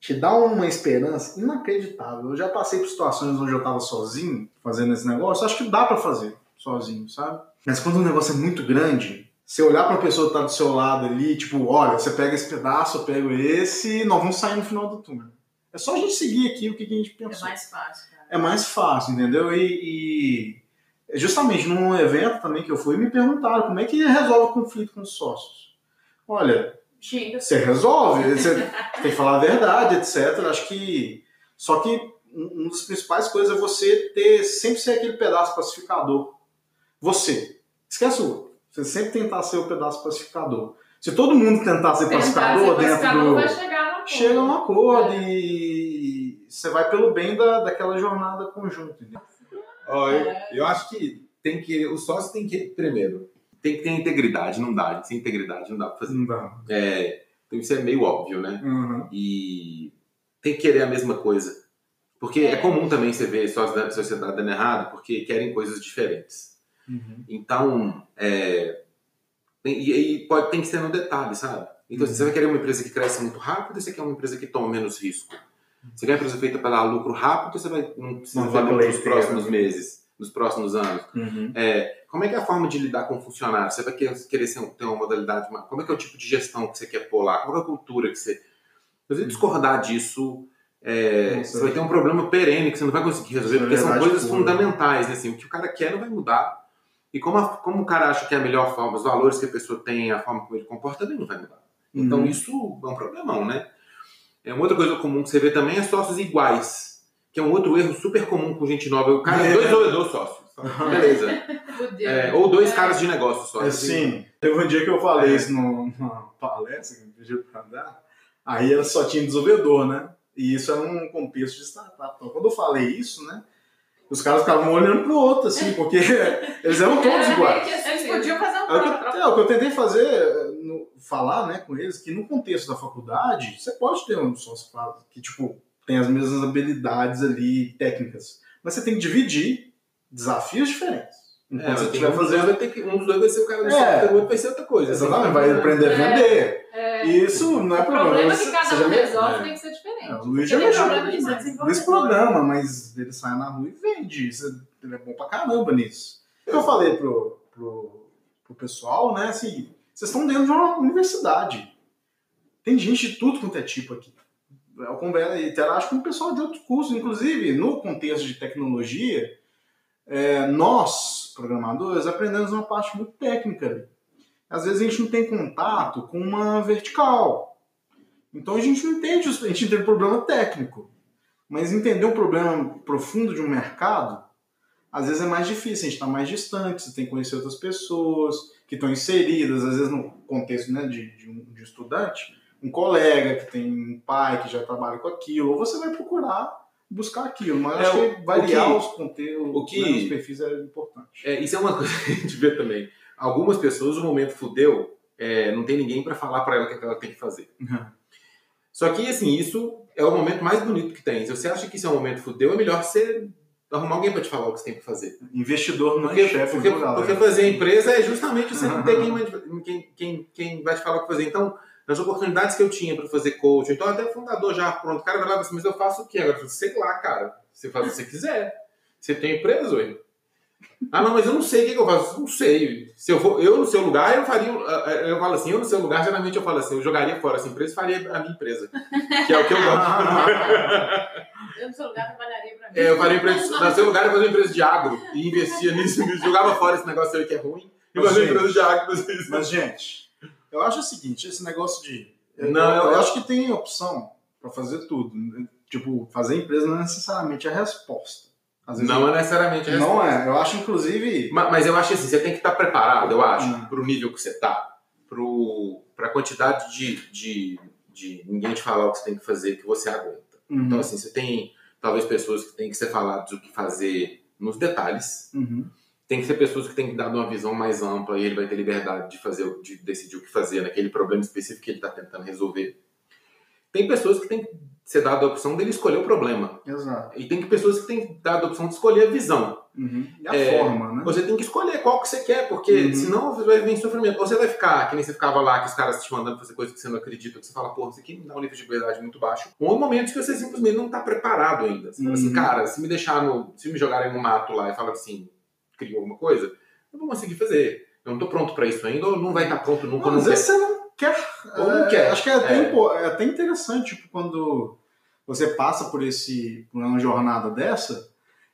te dá uma esperança inacreditável. Eu já passei por situações onde eu estava sozinho fazendo esse negócio, acho que dá para fazer sozinho, sabe? Mas quando o negócio é muito grande, você olhar para a pessoa que está do seu lado ali, tipo, olha, você pega esse pedaço, eu pego esse, nós vamos sair no final do túnel. É só a gente seguir aqui o que, que a gente pensou. É mais fácil, cara. É mais fácil, entendeu? E, e, justamente num evento também que eu fui, me perguntaram como é que resolve o conflito com os sócios. Olha, você resolve, você tem que falar a verdade, etc. Acho que. Só que uma das principais coisas é você ter sempre ser aquele pedaço pacificador. Você. Esquece o outro. Você sempre tentar ser o pedaço pacificador. Se todo mundo tentar ser tentar pacificador ser dentro do. Vai chegar chega um acordo é. e você vai pelo bem da, daquela jornada conjunta. Oh, eu, é. eu acho que tem que. O sócio tem que, primeiro, tem que ter integridade, não dá. Sem integridade não dá pra fazer. Não dá. É, então isso é meio óbvio, né? Uhum. E tem que querer a mesma coisa. Porque é, é comum também você ver sócios da sociedade dando errado porque querem coisas diferentes. Uhum. Então, é, e, e, pode, tem que ser no detalhe, sabe? Então, uhum. você vai querer uma empresa que cresce muito rápido, você quer uma empresa que toma menos risco. Você quer uma empresa feita para dar lucro rápido, você vai, não precisa vender nos próximos meses, nos próximos anos. Uhum. É, como é que é a forma de lidar com funcionário? Você vai querer, ter uma modalidade, como é que é o tipo de gestão que você quer pôr lá? Qual é a cultura que você... Se você discordar disso, é, Nossa. você vai ter um problema perene que você não vai conseguir resolver, porque são coisas pura. fundamentais, né? Assim, o que o cara quer não vai mudar. E como, a- como o cara acha que é a melhor forma, os valores que a pessoa tem, a forma como ele comporta, também não vai mudar. Então Uhum. isso é um problemão, né? É uma outra coisa comum que você vê também é sócios iguais, que é um outro erro super comum com gente nova. O cara é É. dois ou dois sócios. Beleza. Fudeu. É, ou dois É. caras de negócio só. É, sim. Teve um dia que eu falei É. isso numa palestra que me pediu pra dar. Aí ela só tinha desenvolvedor, né? E isso era um contexto de startup. Então, quando eu falei isso, né? Os caras ficavam olhando pro outro, assim, porque eles eram todos iguais. assim Eles podiam fazer um É o, que, próprio. é, o que eu tentei fazer, é, falar né, com eles, que no contexto da faculdade, você pode ter um sócio que, tipo, tem as mesmas habilidades ali técnicas, mas você tem que dividir desafios diferentes. É, Enquanto você tem estiver um, fazendo. vai ter que, um dos dois vai ser o cara do É. software, o outro vai ser outra coisa. assim. Exatamente, vai aprender a É. vender. É, isso não é o problema. problema Você- que cada você um resolve é. tem que ser diferente. É, o Luiz já mexeu nesse programa, mas ele sai na rua e vende. Isso, ele é bom pra caramba nisso. O que eu falei pro, pro, pro pessoal, né? Assim, vocês estão dentro de uma universidade. Tem gente de tudo quanto é tipo aqui. Eu converso interajo com o pessoal de outros cursos, inclusive no contexto de tecnologia, é, nós, programadores, aprendemos uma parte muito técnica. Às vezes a gente não tem contato com uma vertical. Então a gente não entende, a gente entende o problema técnico. Mas entender um problema profundo de um mercado, às vezes é mais difícil, a gente está mais distante, você tem que conhecer outras pessoas que estão inseridas, às vezes no contexto né, de, de um de um estudante, um colega que tem um pai que já trabalha com aquilo, ou você vai procurar buscar aquilo, mas É, acho que variar que- os conteúdos, o que- né, os perfis é importante. É, isso é uma coisa que a gente vê também. Algumas pessoas, no momento fudeu, é, não tem ninguém pra falar pra ela o que ela tem que fazer. Só que, assim, isso é o momento mais bonito que tem. Se você acha que isso é um momento fudeu, é melhor você arrumar alguém pra te falar o que você tem que fazer. Investidor não Porque, é chefe, porque, galera? porque fazer a empresa é justamente você não ter quem, vai- quem, quem, quem vai te falar o que fazer. Então, nas oportunidades que eu tinha para fazer coach, então até fundador já, pronto, o cara vai lá assim, mas eu faço o quê agora? Sei lá, cara, você faz o que você quiser. Você tem empresa, oi? Ah, não, mas eu não sei o que, que eu faço. Não sei. Se eu for, eu no seu lugar, eu faria. Eu falo assim, eu no seu lugar, geralmente eu falo assim, eu jogaria fora essa empresa e faria a minha empresa. Que é o que eu gosto. Eu, no seu lugar, trabalharia pra mim. É, eu faria empresa, no seu lugar eu fazia uma empresa de agro e investia nisso, nisso, jogava fora esse negócio aí que é ruim e Mas, fazia gente, empresa de agro. isso. Mas, gente, eu acho o seguinte, esse negócio de. Eu, Não, eu, eu- acho que tem opção pra fazer tudo. Tipo, fazer empresa não é necessariamente a resposta. Às vezes Não é necessariamente a Não resposta. é. Eu acho, inclusive. Ma- Mas eu acho assim, você tem que estar preparado, eu acho, Hum. pro nível que você tá, pro, pra quantidade de, de, de ninguém te falar o que você tem que fazer que você aguenta. Uhum, Então, assim, você tem talvez pessoas que têm que ser faladas o que fazer nos detalhes. uhum. Tem que ser pessoas que têm que dar uma visão mais ampla e ele vai ter liberdade de fazer, de decidir o que fazer naquele problema específico que ele está tentando resolver. Tem pessoas que têm que ser dada a opção dele escolher o problema. Exato. E tem que pessoas que têm dado a opção de escolher a visão. Uhum. E a É, forma, né? Você tem que escolher qual que você quer, porque Uhum. senão você vai vir sofrimento. Ou você vai ficar, que nem você ficava lá, que os caras te mandando fazer coisas que você não acredita, que você fala, porra, isso aqui me dá um nível de liberdade muito baixo. Ou momentos que você simplesmente não está preparado ainda. Você fala assim, Uhum. cara, se me deixar no. Se me jogarem no mato lá e falar assim, criou alguma coisa, eu não vou conseguir fazer. Eu não tô pronto para isso ainda, ou não vai estar pronto nunca, Não, às vezes você não quer. Ou não É, quer. Acho que é até, É. impo- é até interessante, tipo, quando você passa por esse por uma jornada dessa,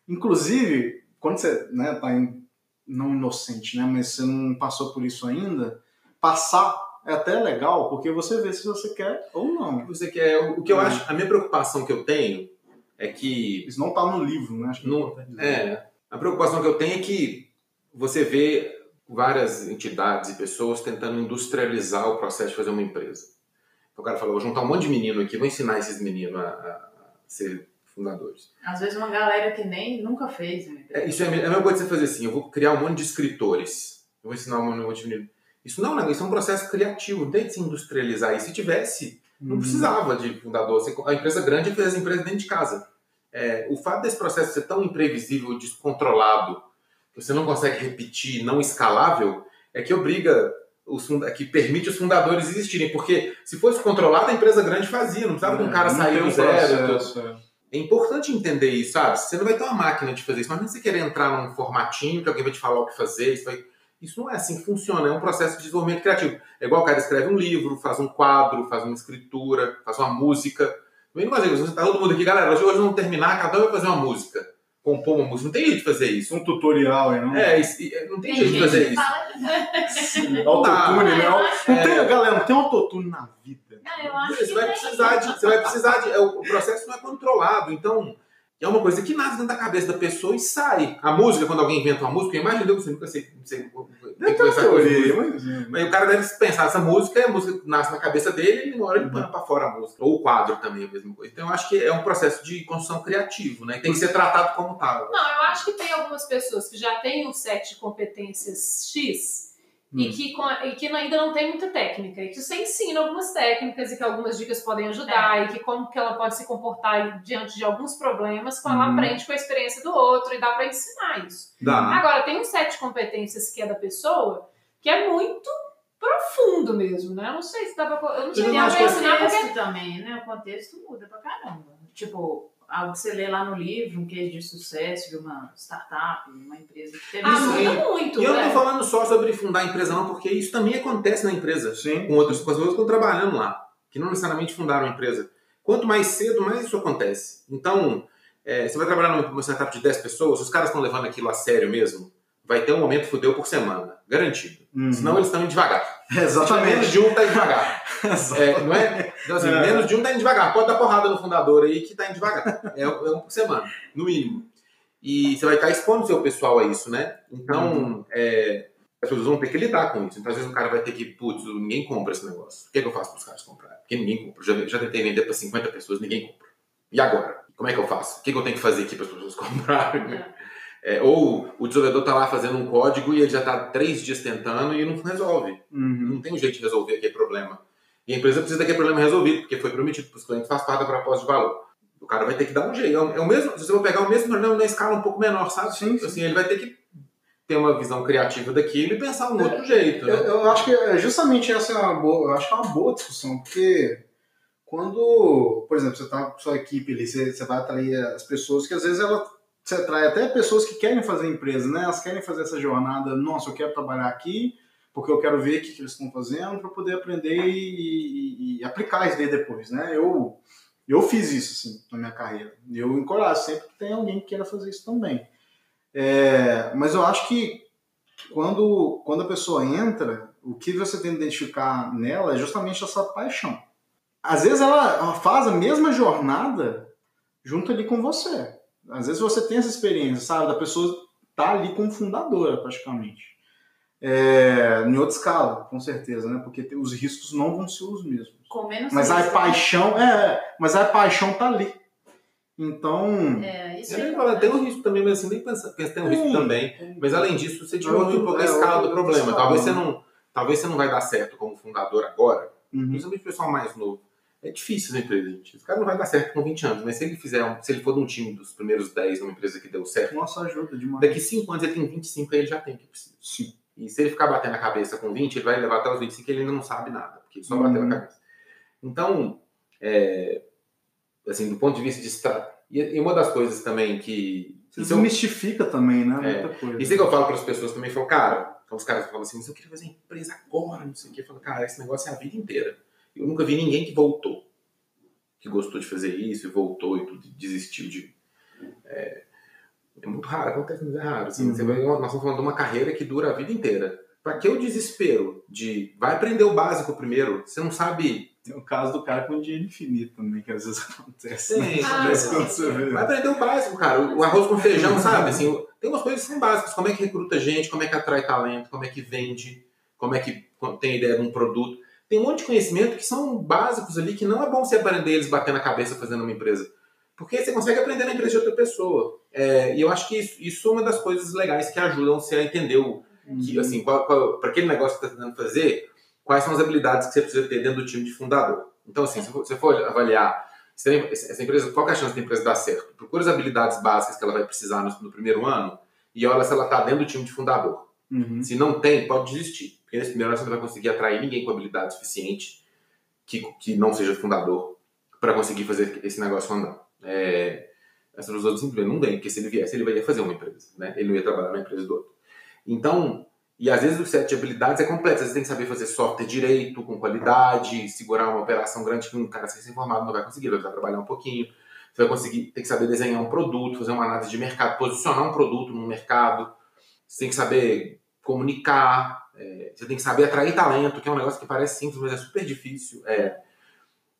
inclusive, quando você né, tá em- não inocente, né, mas você não passou por isso ainda, passar é até legal, porque você vê se você quer ou não. que você quer. O que eu Uhum. acho, a minha preocupação que eu tenho é que Isso não tá no livro, né? Acho que é Não- dizer. É, a preocupação que eu tenho é que você vê várias entidades e pessoas tentando industrializar o processo de fazer uma empresa. Então o cara fala, vou juntar um monte de menino aqui, vou ensinar esses meninos a, a ser fundadores. Às vezes uma galera que nem nunca fez empresa. É, isso é é a mesma coisa que você fazer assim, eu vou criar um monte de escritores, eu vou ensinar um monte de. Isso não, é um negócio, isso é um processo criativo, não tem de se industrializar. E se tivesse, não Uhum. precisava de fundador. A empresa grande fez as empresas dentro de casa. É, o fato desse processo ser tão imprevisível, descontrolado, que você não consegue repetir, não escalável, é que obriga os é que permite os fundadores existirem. Porque se fosse controlado, a empresa grande fazia, não precisava de um cara É, não sair do zero. processo, é. É importante entender isso, sabe? Você não vai ter uma máquina de fazer isso. Imagina você querer entrar num formatinho que alguém vai te falar o que fazer. Isso, vai- isso não é assim que funciona. É um processo de desenvolvimento criativo. É igual o cara escreve um livro, faz um quadro, faz uma escritura, faz uma música. Também não fazer isso. Tá todo mundo aqui, galera, hoje vamos terminar, cada um vai fazer uma música. Compor uma música. Não tem jeito de fazer isso. Um tutorial aí, não? É, isso- e- não tem, Tem jeito de fazer isso. fala. Autotune, Ah, né? eu Não tem, É. galera, não tem autotune na vida. Não, eu acho Você que vai precisar de. Você vai precisar de. é, O processo não é controlado. Então, é uma coisa que nasce dentro da cabeça da pessoa e sai. A música, quando alguém inventa uma música, imagina você nunca sei. Não sei tem que teoria, mas... O cara deve pensar, essa música, a música nasce na cabeça dele e uma hora ele põe pra fora a música. Ou o quadro também é a mesma coisa. Então eu acho que é um processo de construção criativo, né? E tem que ser tratado como tal. Não, eu acho que tem algumas pessoas que já têm um set de competências X e, Hum. que, com a- e que ainda não tem muita técnica. E que você ensina algumas técnicas e que algumas dicas podem ajudar e que como que ela pode se comportar diante de alguns problemas quando ela Hum. aprende com a experiência do outro e dá pra ensinar isso. Dá. Agora, tem um set de competências que é da pessoa que é muito profundo mesmo, né? Eu não sei se dá pra... Eu não sei E se dá pra ensinar porque contexto também, né? O contexto muda pra caramba. Tipo, algo que você lê lá no livro, um case de sucesso de uma startup, uma empresa que teve Ah, muito, E eu não tô falando só sobre fundar a empresa, não, porque isso também acontece na empresa. Sim. Com outras pessoas que estão trabalhando lá, que não necessariamente fundaram a empresa. Quanto mais cedo, mais isso acontece. Então, é, você vai trabalhar numa startup de 10 pessoas, os caras estão levando aquilo a sério mesmo, vai ter um momento fudeu por semana. Garantido. Uhum. Senão eles estão indo devagar. Menos Exatamente. de um tá indo devagar. É, não é? Então, assim, É. menos de um tá indo devagar. Pode dar porrada no fundador aí que tá indo devagar. É, é um por semana, no mínimo. E você vai estar expondo o seu pessoal a isso, né? Então, é, as pessoas vão ter que lidar com isso. Então, às vezes o cara vai ter que, putz, ninguém compra esse negócio. O que, é que eu faço para os caras comprarem? Porque ninguém compra. Já, já tentei vender para 50 pessoas, ninguém compra. E agora? Como é que eu faço? O que, que eu tenho que fazer aqui para as pessoas comprarem? É, ou o desenvolvedor tá lá fazendo um código e ele já tá três dias tentando e não resolve. Uhum. Não tem um jeito de resolver aquele problema. E a empresa precisa daquele problema resolvido, porque foi prometido para os clientes, faz parte da proposta de valor. O cara vai ter que dar um jeito. É o, é mesmo, se você for pegar o mesmo problema na escala um pouco menor, sabe? Sim, sim. Assim, ele vai ter que ter uma visão criativa daquilo e pensar um outro jeito. Eu, Né? eu acho que é justamente essa é uma boa, eu acho que é uma boa discussão, porque quando, por exemplo, você está com sua equipe ali, você, você vai atrair as pessoas que às vezes ela você atrai até pessoas que querem fazer empresa, né? Elas querem fazer essa jornada, nossa, eu quero trabalhar aqui, porque eu quero ver o que, eles estão fazendo para poder aprender e, e- e aplicar isso daí depois, né? Eu, eu fiz isso, assim, na minha carreira. Eu encorajo sempre que tem alguém que queira fazer isso também. É, mas eu acho que quando, quando a pessoa entra, o que você tem que identificar nela é justamente essa paixão. Às vezes ela, ela faz a mesma jornada junto ali com você. Às vezes você tem essa experiência, sabe? Da pessoa tá ali como fundadora, praticamente. É, em outra escala, com certeza, né? Porque os riscos não vão ser os mesmos. Com menos Mas a risco. paixão, é, mas a paixão tá ali. Então, É, isso é tem um risco também, mas assim, nem pensa, tem um risco Tem. também. Mas além disso, você diminui um pouco a É, escala do problema. Talvez você né? não, talvez você não vai dar certo como fundador agora, uhum, principalmente o pessoal mais novo. É difícil essa empresa, gente. Esse cara não vai dar certo com 20 anos, mas se ele fizer, um- se ele for de um time dos primeiros 10 numa empresa que deu certo, nossa ajuda demais. daqui 5 anos ele tem 25 aí ele já tem o que precisa. Sim. E se ele ficar batendo a cabeça com 20, ele vai levar até os 25 e ele ainda não sabe nada, porque ele só Uhum. bateu a cabeça. Então, é, assim, do ponto de vista de. E e uma das coisas também que... Você isso eu- desmistifica também, né? É. Muita coisa. isso é que eu falo para as pessoas também, falo, cara, então os caras falam assim, mas eu queria fazer empresa agora, não sei o quê. Eu falo, cara, esse negócio é a vida inteira. Eu nunca vi ninguém que voltou, que gostou de fazer isso e voltou e tudo, desistiu de. É, é muito raro, acontece, mas é raro. Assim, Uhum. você vai- nós estamos falando de uma carreira que dura a vida inteira. Para que o desespero de vai aprender o básico primeiro? Você não sabe. Tem o caso do cara com dinheiro infinito também, que às vezes acontece. Tem, né? Ah, sim, quando você vê. Vai aprender o básico, cara. O arroz com feijão, sabe? Assim, tem umas coisas que são básicas. Como é que recruta gente, como é que atrai talento, como é que vende, como é que tem ideia de um produto. Tem um monte de conhecimento que são básicos ali que não é bom você aprender eles batendo a cabeça fazendo uma empresa. Porque você consegue aprender na empresa de outra pessoa. É, e eu acho que isso, isso é uma das coisas legais que ajudam você a entender o, que, assim, para aquele negócio que você está tentando fazer, quais são as habilidades que você precisa ter dentro do time de fundador. Então, assim, se você for avaliar se tem- essa empresa, qual que é a chance da empresa dar certo? Procura as habilidades básicas que ela vai precisar no, no primeiro ano e olha se ela está dentro do time de fundador. Uhum. Se não tem, pode desistir. Porque nesse primeiro ano você não vai conseguir atrair ninguém com habilidade suficiente que, que não seja fundador para conseguir fazer esse negócio andar. É, essas pessoas simplesmente não vêm, porque se ele viesse, ele ia fazer uma empresa. Né? Ele não ia trabalhar na empresa do outro. Então, E às vezes o set de habilidades é complexo. Você tem que saber fazer software direito, com qualidade, segurar uma operação grande que um cara sem ser informado não vai conseguir, vai precisar trabalhar um pouquinho. Você vai conseguir, tem que saber desenhar um produto, fazer uma análise de mercado, posicionar um produto no mercado. Você tem que saber comunicar, é, você tem que saber atrair talento, que é um negócio que parece simples, mas é super difícil. É,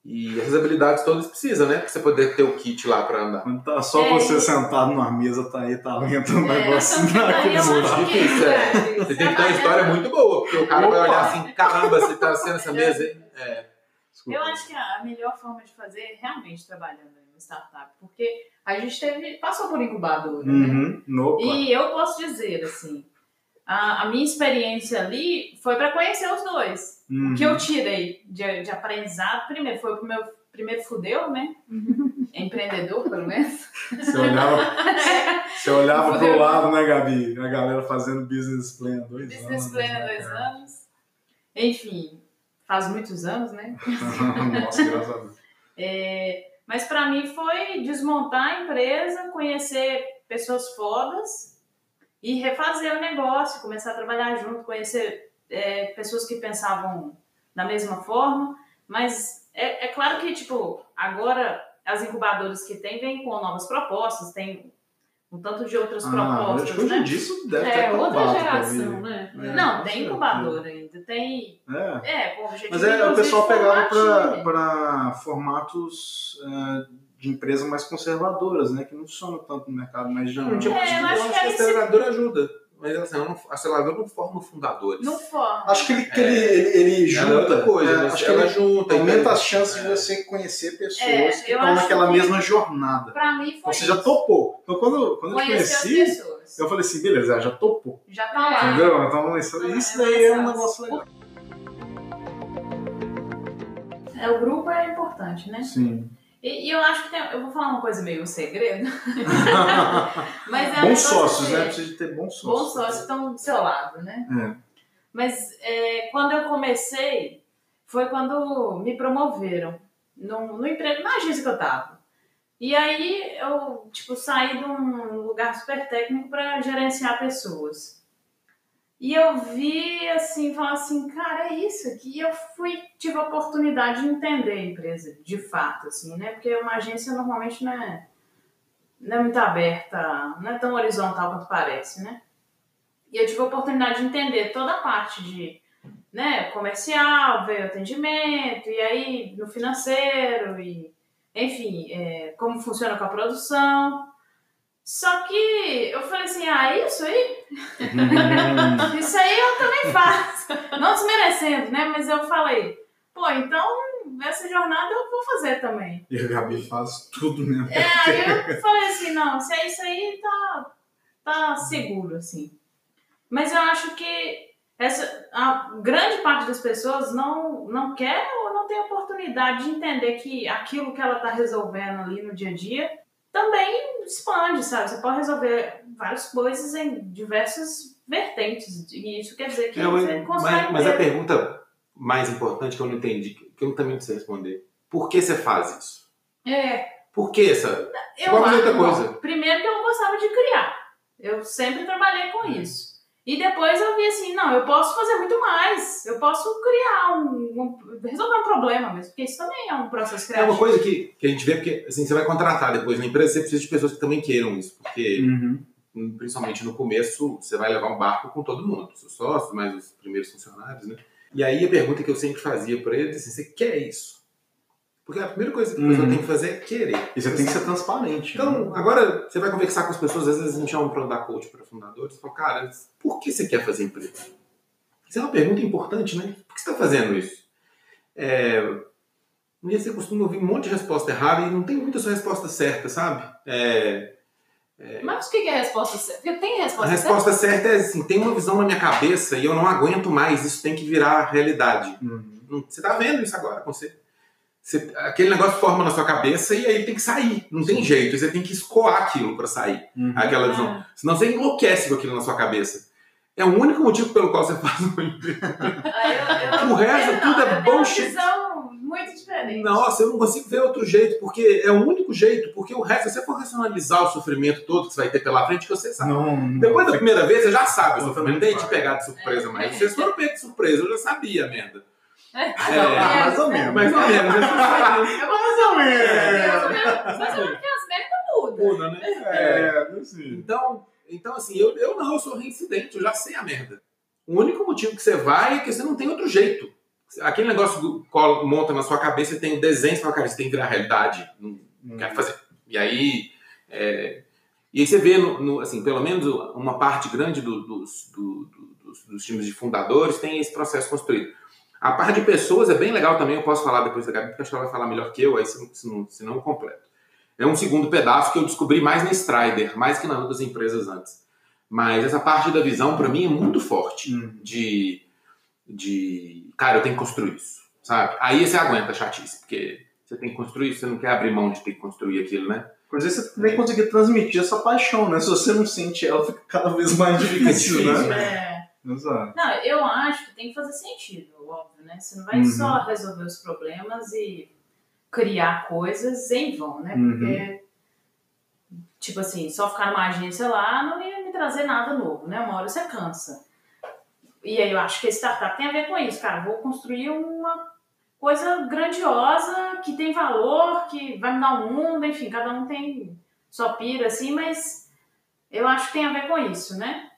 e essas habilidades todas precisa, né? Pra você poder ter o kit lá pra andar. Quando tá só É, você e- sentado numa mesa, tá aí talento, um É, negócio muito acho que- difícil, é. Você tem que ter uma história muito boa, porque o cara vai Opa! olhar assim, caramba, você tá sendo essa mesa aí. É. Eu acho que a melhor forma de fazer é realmente trabalhando em uma startup, porque a gente teve, passou por incubadora, né? Uhum. E eu posso dizer, assim, a, a minha experiência ali foi para conhecer os dois. Uhum. O que eu tirei de, de aprendizado, primeiro, foi o meu primeiro fudeu, né? Empreendedor, pelo menos. Você olhava, você olhava pro lado, né, Gabi? A galera fazendo business plan há dois Business anos. plan há né, dois cara? anos. Enfim, faz muitos anos, né? Nossa, graças a Deus. É, mas para mim foi desmontar a empresa, conhecer pessoas fodas e refazer o negócio, começar a trabalhar junto, conhecer é, pessoas que pensavam da mesma forma. Mas é, é claro que, tipo, agora as incubadoras que tem vêm com novas propostas, tem um tanto de outras Ah, acho propostas, que hoje né? em dia isso deve ter É, outra acabado, geração, né? É, Não, tem incubadora ainda, tem... É. É, com objetivo Mas é, o pessoal pegava para formatos é, de empresas mais conservadoras, né? Que não funcionam tanto no mercado mais Não, dinâmico. tipo, É, eu acho que acho que a aí se- aceleradora ajuda. Mas assim, não- a aceleradora não forma fundadores. Não forma. Acho que ele, que ele, ele, ele Ela junta. é outra coisa, é, mas acho que ela ele junta. aumenta então- as chances de É. você conhecer pessoas É, que estão naquela que- mesma jornada. Pra mim foi você já isso. topou. Então quando, quando eu te conheci, eu falei assim, beleza, já topou. Já tá lá. Entendeu? Então isso, Ah, isso é daí é um negócio legal. É, o grupo é importante, né? Sim. E, e eu acho que tem, eu vou falar uma coisa meio segredo, mas é um bons negócio sócios, né? Precisa de ter bons sócios. Bons sócios estão do seu lado, né? É. Mas é, quando eu comecei, foi quando me promoveram no, no emprego, na agência que eu tava. E aí eu, tipo, saí de um lugar super técnico para gerenciar pessoas. E eu vi, assim, falar assim, cara, é isso aqui. E eu fui, tive a oportunidade de entender a empresa, de fato, assim, né? Porque uma agência normalmente não é, não é muito aberta, não é tão horizontal quanto parece, né? E eu tive a oportunidade de entender toda a parte de né, comercial, veio atendimento, e aí no financeiro, e enfim, é, como funciona com a produção. Só que eu falei assim, ah, isso aí? Isso aí eu também faço. Não desmerecendo, né? Mas eu falei, pô, então essa jornada eu vou fazer também. E a Gabi faz tudo mesmo. É, aí eu falei assim, não, se é isso aí, tá, tá seguro, assim. Mas eu acho que essa, a grande parte das pessoas não, não quer ou não tem oportunidade de entender que aquilo que ela está resolvendo ali no dia a dia também expande, sabe? Você pode resolver várias coisas em diversas vertentes. E isso quer dizer que É, mas, você consegue. mas- mas a pergunta mais importante que eu não entendi, que eu também preciso responder. Por que você faz isso? É, Por que essa? Eu Vamos fazer outra acho- coisa. bom, primeiro que eu gostava de criar. Eu sempre trabalhei com isso. E depois eu vi assim, não, eu posso fazer muito mais. Eu posso criar um, um- resolver um problema mesmo, porque isso também é um processo É criativo. uma coisa que, que a gente vê, porque assim, você vai contratar depois na empresa, você precisa de pessoas que também queiram isso. Porque, Uhum. principalmente no começo, você vai levar um barco com todo mundo, seus sócios, mais os primeiros funcionários, né? E aí a pergunta que eu sempre fazia para eles é assim, você quer isso? Porque a primeira coisa que a pessoa Uhum. tem que fazer é querer. E você tem que ser transparente. Então, né? agora você vai conversar com as pessoas, às vezes a gente chama para dar coach para fundadores, e fala, cara, por que você quer fazer empresa? Isso é uma pergunta importante, né? Por que você está fazendo isso? É, um dia você costuma ouvir um monte de resposta errada e não tem muita sua resposta certa, sabe? É, Mas o que é a resposta certa? Porque tem a resposta, resposta certa é assim, tem uma visão na minha cabeça e eu não aguento mais, isso tem que virar realidade. Uhum. Você tá vendo isso agora com você. Você- aquele negócio forma na sua cabeça e aí ele tem que sair. Não tem jeito. Você tem que escoar aquilo para sair. Uhum. Aquela visão. Senão você enlouquece com aquilo na sua cabeça. É o único motivo pelo qual você faz eu- eu- O resto eu tudo é bullshit. visão muito diferente. Nossa, eu não consigo ver outro jeito, porque é o único jeito, porque o resto, se você for racionalizar o sofrimento todo que você vai ter pela frente, que você sabe. Não, Depois da primeira vez, você já sabe o sofrimento. não Nem te pegar de surpresa, mas vocês foram pegos de surpresa, eu já sabia a merda. É, mais ou menos. Mais ou menos? É mais ou menos. Mas eu acho que as merdas mudam. Muda, né? É, assim. Então, então assim, eu, eu não, eu sou reincidente, eu já sei a merda. O único motivo que você vai é que você não tem outro jeito. Aquele negócio cola- monta na sua cabeça, você tem o desenho na sua cabeça, tem que virar realidade. Não, não quero fazer. E aí. é, e aí você vê, no, no- assim, pelo menos uma parte grande do- dos, do- do- dos, dos times de fundadores tem esse processo construído. A parte de pessoas é bem legal também, eu posso falar depois da Gabi, porque acho que ela vai falar melhor que eu, aí se, não- se não, se não eu completo. É um segundo pedaço que eu descobri mais na Strider, mais que nas outras empresas antes. Mas essa parte da visão, para mim, é muito forte. Hum. De, de, cara, eu tenho que construir isso, sabe? Aí você aguenta a chatice, porque você tem que construir isso, você não quer abrir mão de ter que construir aquilo, né? Por isso você tem que conseguir transmitir essa paixão, né? Se você não sente ela, fica cada vez mais difícil, né? É. Exato. Não, eu acho que tem que fazer sentido, óbvio, né? Você não vai Uhum. só resolver os problemas e criar coisas em vão, né? Uhum. Porque, tipo assim, só ficar numa agência lá não ia me trazer nada novo, né? Uma hora você cansa. E aí eu acho que a startup tem a ver com isso, cara. Vou construir uma coisa grandiosa, que tem valor, que vai mudar o mundo, enfim, cada um tem sua pira, assim, mas eu acho que tem a ver com isso, né?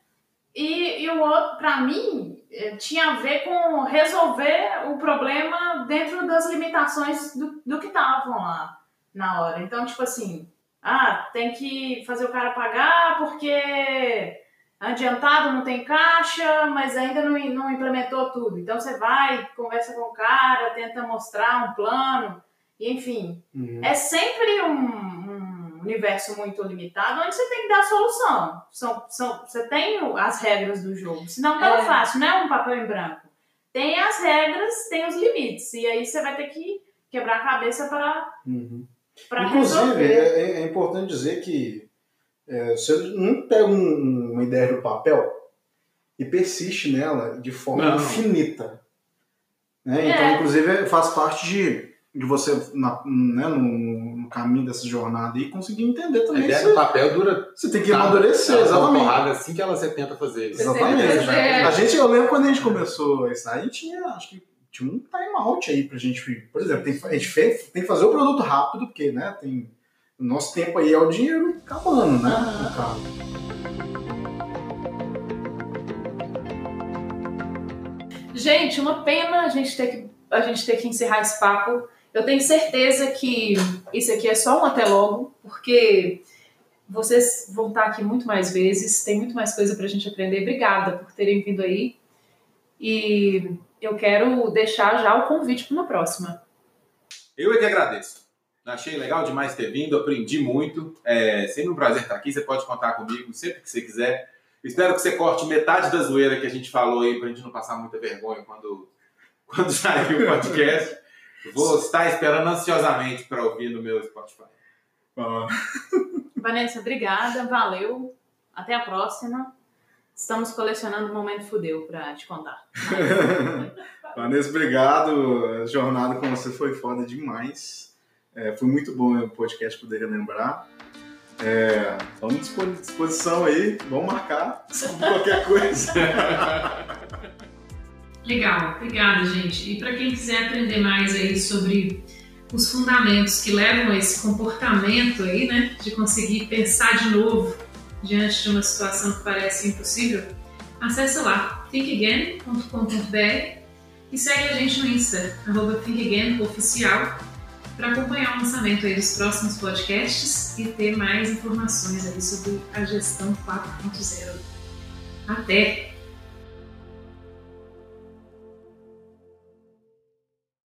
E, e o outro, pra mim, tinha a ver com resolver o problema dentro das limitações do, do que estavam lá na hora. Então, tipo assim, ah, tem que fazer o cara pagar porque adiantado não tem caixa, mas ainda não, não implementou tudo. Então você vai, conversa com o cara, tenta mostrar um plano, e, enfim. Uhum. É sempre um, um universo muito limitado onde você tem que dar a solução. São, são, você tem as regras do jogo. Senão não é É. fácil, não é um papel em branco. Tem as regras, tem os limites. E aí você vai ter que quebrar a cabeça para Uhum. para Inclusive, resolver. é, é importante dizer que é, você não pega um- uma ideia do papel e persiste nela de forma Não. infinita. Né? É. Então, inclusive, faz parte de, de você, na- né, no caminho dessa jornada e conseguir entender A também. ideia Você, do papel dura você tem que amadurecer, Ela uma exatamente. porrada assim que ela você tenta fazer. Você Exatamente. tenta fazer. A gente, eu lembro quando a gente começou isso, a gente tinha, acho que tinha um time out aí pra gente, por exemplo, tem, a gente fez, tem que fazer o produto rápido, porque, né, tem, o nosso tempo aí é o dinheiro acabando, né, no caso. Gente, uma pena a gente ter que, a gente ter que encerrar esse papo. Eu tenho certeza que isso aqui é só um até logo, porque vocês vão estar aqui muito mais vezes, tem muito mais coisa pra gente aprender. Obrigada por terem vindo aí. E eu quero deixar já o convite para uma próxima. Eu é que agradeço. Achei legal demais ter vindo, aprendi muito. É sempre um prazer estar aqui. Você pode contar comigo sempre que você quiser. Espero que você corte metade da zoeira que a gente falou aí, pra gente não passar muita vergonha quando, quando sair o podcast. Vou estar esperando ansiosamente para ouvir no meu Spotify. Ah, Vanessa, obrigada, valeu. Até a próxima. Estamos colecionando o momento fudeu para te contar. Vanessa, obrigado. A jornada com você foi foda demais. É, foi muito bom o podcast poder relembrar. É, estamos à disposição aí, vamos marcar qualquer coisa. Legal, obrigada, gente. E para quem quiser aprender mais aí sobre os fundamentos que levam a esse comportamento aí, né, de conseguir pensar de novo diante de uma situação que parece impossível, acesse lá thinkagain.com.br e segue a gente no Insta, arroba thinkagainoficial, para acompanhar o lançamento aí dos próximos podcasts e ter mais informações aí sobre a gestão 4.0. Até!